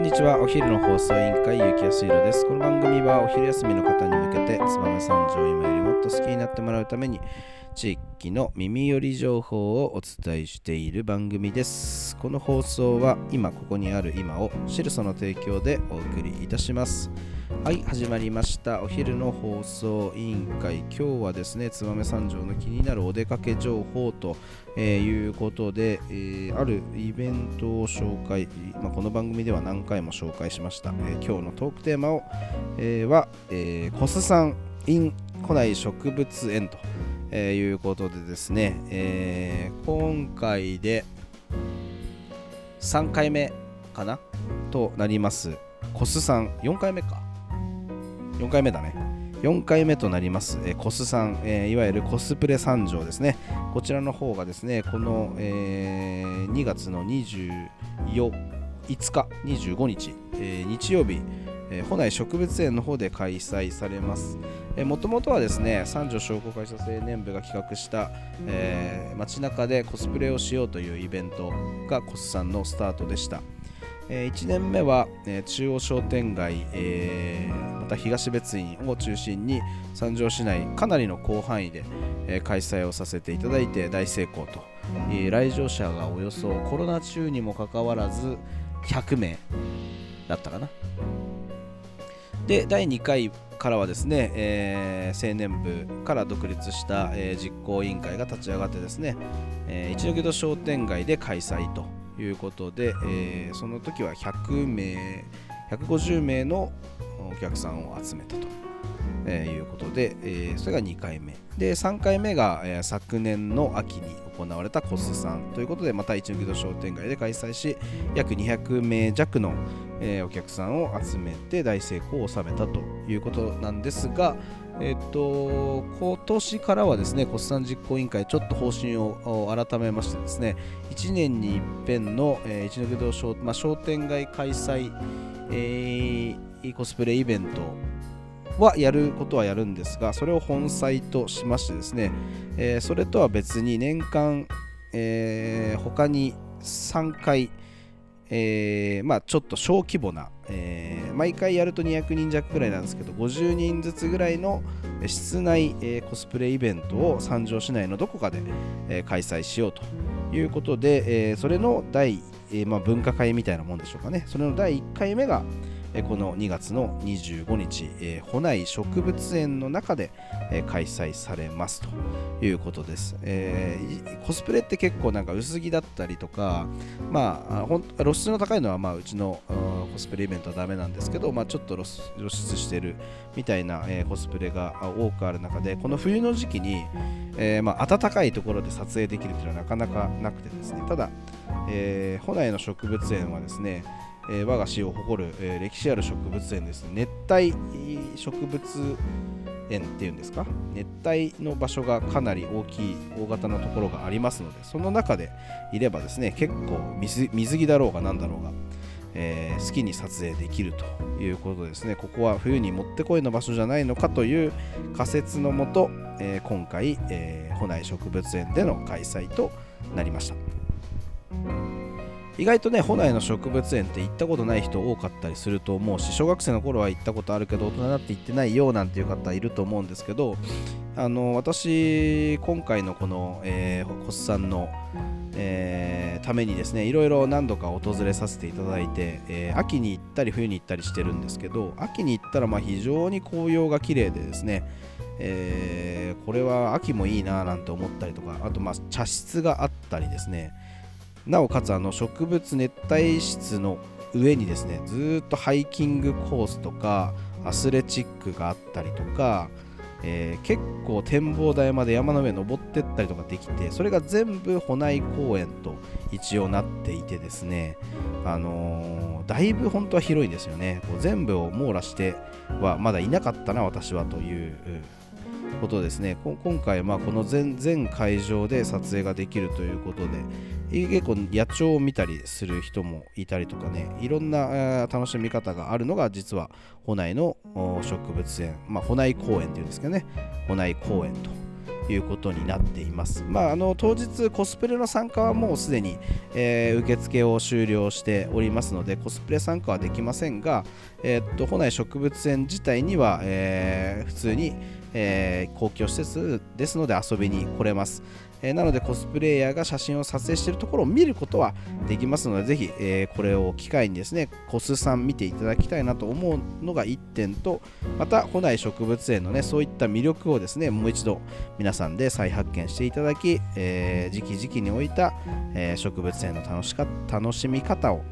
こんにちは。お昼の放送委員会、ゆきやすいろです。この番組はお昼休みの方に向けて、燕三条を今よりもっと好きになってもらうために、地域の耳寄り情報をお伝えしている番組です。この放送は、今ここにある今をシルソの提供でお送りいたします。はい、始まりました。お昼の放送委員会。今日はですね、燕三条の気になるお出かけ情報と、えーいうことで、えーあるイベントを紹介、まあ、この番組では何回も紹介しました。えー今日のトークテーマを、えーは、えー、コスさん in 古内植物園と、えーいうことでですね、えー今回で3回目かな？となります。コスさん4回目か。4回目だね。4回目となります、えーコスさん、えーいわゆるコスプレ三条ですね。こちらの方がですね、この、えー2月の24 5日、25日、えー日曜日、えー、内植物園の方で開催されます。もともとはですね、三条商工会社青年部が企画した、えー街中でコスプレをしようというイベントがコスさんのスタートでした。え1年目は、え中央商店街、えまた東別院を中心に三条市内かなりの広範囲で、え開催をさせていただいて大成功と、え来場者がおよそコロナ中にもかかわらず100名だったかな。で第2回からはですね、えー青年部から独立した、えー実行委員会が立ち上がってですね、えー一ノ戸商店街で開催ということで、えーその時は100名150名のお客さんを集めたと、えーいうことで、えーそれが2回目。で3回目が、えー昨年の秋に行われたコスさんということでまた一ノ戸商店街で開催し約200名弱の、えーお客さんを集めて大成功を収めたということなんですが、えっと今年からはですね、コスさん実行委員会、ちょっと方針を改めましてですね、1年に一遍の、えー一ノ戸商,、まあ、商店街開催、えーコスプレイベントはやることはやるんですが、それを本祭としましてですね、えーそれとは別に年間、えー他に3回、えーまあ、ちょっと小規模な、えー毎回やると200人弱ぐらいなんですけど50人ずつぐらいの室内、えコスプレイベントを三条市内のどこかで、え開催しようということで、えそれの第、えまあ、分科会みたいなもんでしょうかね。それの第1回目が、この2月の25日、えー、保内植物園の中で、開催されますということです、えーコスプレって結構なんか薄着だったりとかまあほん露出の高いのはまあうちのコスプレイベントはダメなんですけど、まあ、ちょっと露出してるみたいな、コスプレが多くある中でこの冬の時期に、えーまあ、暖かいところで撮影できるというのはなかなかなくてですね。ただ、えー、保内の植物園はですね、えー我が市を誇る、えー歴史ある植物園です。熱帯植物園っていうんですか？熱帯の場所がかなり大きい大型のところがありますのでその中でいればですね結構水水着だろうが何だろうが、えー好きに撮影できるということですね。ここは冬にもってこいの場所じゃないのかという仮説のもと、えー今回、えー、保内植物園での開催となりました。意外とね、保内の植物園って行ったことない人多かったりすると思うし、小学生の頃は行ったことあるけど、大人になって行ってないよなんていう方いると思うんですけど、あの私、今回のこの、えー、コスさんの、えーためにですね、いろいろ何度か訪れさせていただいて、えー秋に行ったり冬に行ったりしてるんですけど、秋に行ったらま非常に紅葉が綺麗でですね、えーこれは秋もいいななんて思ったりとか、あとまあ茶室があったりですね、なおかつあの植物熱帯室の上にですねずっとハイキングコースとかアスレチックがあったりとか、えー結構展望台まで山の上登ってったりとかできてそれが全部保内公園と一応なっていてですねあのーだいぶ本当は広いんですよね。こう全部を網羅してはまだいなかったな私はということですね。今回まあこの全全会場で撮影ができるということで結構野鳥を見たりする人もいたりとかねいろんな楽しみ方があるのが実は保内の植物園、まあ、保内公園っていうんですけどね保内公園ということになっています。まあ、あの当日コスプレの参加はもうすでに、えー、受付を終了しておりますのでコスプレ参加はできませんが、えー、っと内植物園自体には、えー、普通に、え、公共施設ですので遊びに来れます。え、なのでコスプレイヤーが写真を撮影しているところを見ることはできますのでぜひ、え、これを機会にですねコスさん見ていただきたいなと思うのが1点とまた古内植物園のねそういった魅力をですねもう一度皆さんで再発見していただき、えー、時期時期に置いた、え植物園の楽しか楽しみ方を、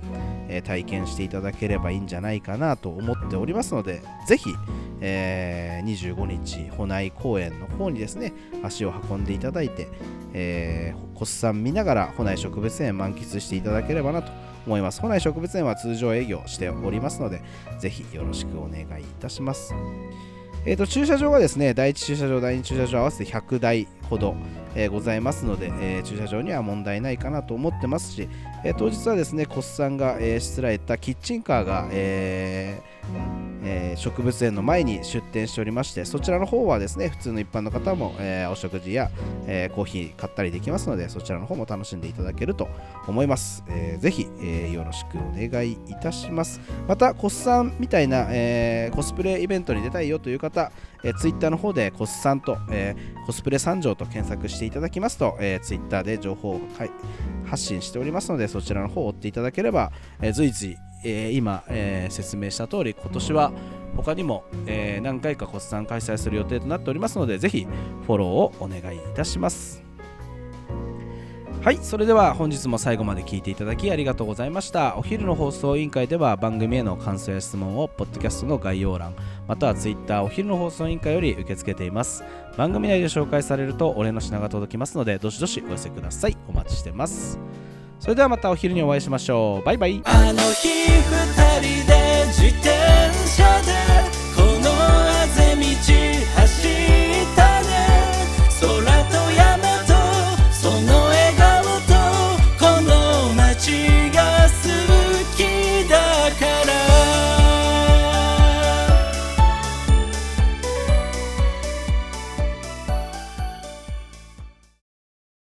え体験していただければいいんじゃないかなと思っておりますのでぜひえー、25日、保内公園の方にですね、足を運んでいただいて、えー、コスさん見ながら保内植物園満喫していただければなと思います。保内植物園は通常営業しておりますので、ぜひよろしくお願いいたします。えーと、駐車場がですね、第1駐車場、第2駐車場合わせて100台ほど、えー、ございますので、えー、駐車場には問題ないかなと思ってますし、えー、当日はですね、コスさんが、えー、しつらえたキッチンカーが、えーえー、植物園の前に出店しておりましてそちらの方はですね普通の一般の方も、えー、お食事や、えー、コーヒー買ったりできますのでそちらの方も楽しんでいただけると思います、えー、ぜひ、え、よろしくお願いいたします。またコスさんみたいな、え、コスプレイベントに出たいよという方、えー、ツイッターの方でコスさんと、えー、コスプレ参上と検索していただきますと、えー、ツイッターで情報を発信しておりますのでそちらの方を追っていただければ、え、随時えー、今、えー、説明した通り今年は他にも、えー、何回か骨散開催する予定となっておりますのでぜひフォローをお願いいたします。はいそれでは本日も最後まで聞いていただきありがとうございました。お昼の放送委員会では番組への感想や質問をポッドキャストの概要欄または Twitter お昼の放送委員会より受け付けています。番組内で紹介されるとお礼の品が届きますのでどしどしお寄せください。お待ちしてます。それではまたお昼にお会いしましょう。バイバイ。あの日二人で自転